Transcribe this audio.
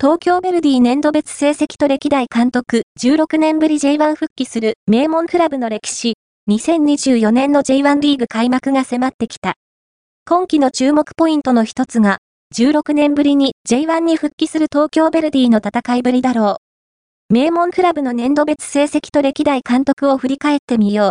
東京ベルディ年度別成績と歴代監督16年ぶり J1 復帰する名門クラブの歴史、2024年の J1 リーグ開幕が迫ってきた。今季の注目ポイントの一つが、16年ぶりに J1 に復帰する東京ベルディの戦いぶりだろう。名門クラブの年度別成績と歴代監督を振り返ってみよう。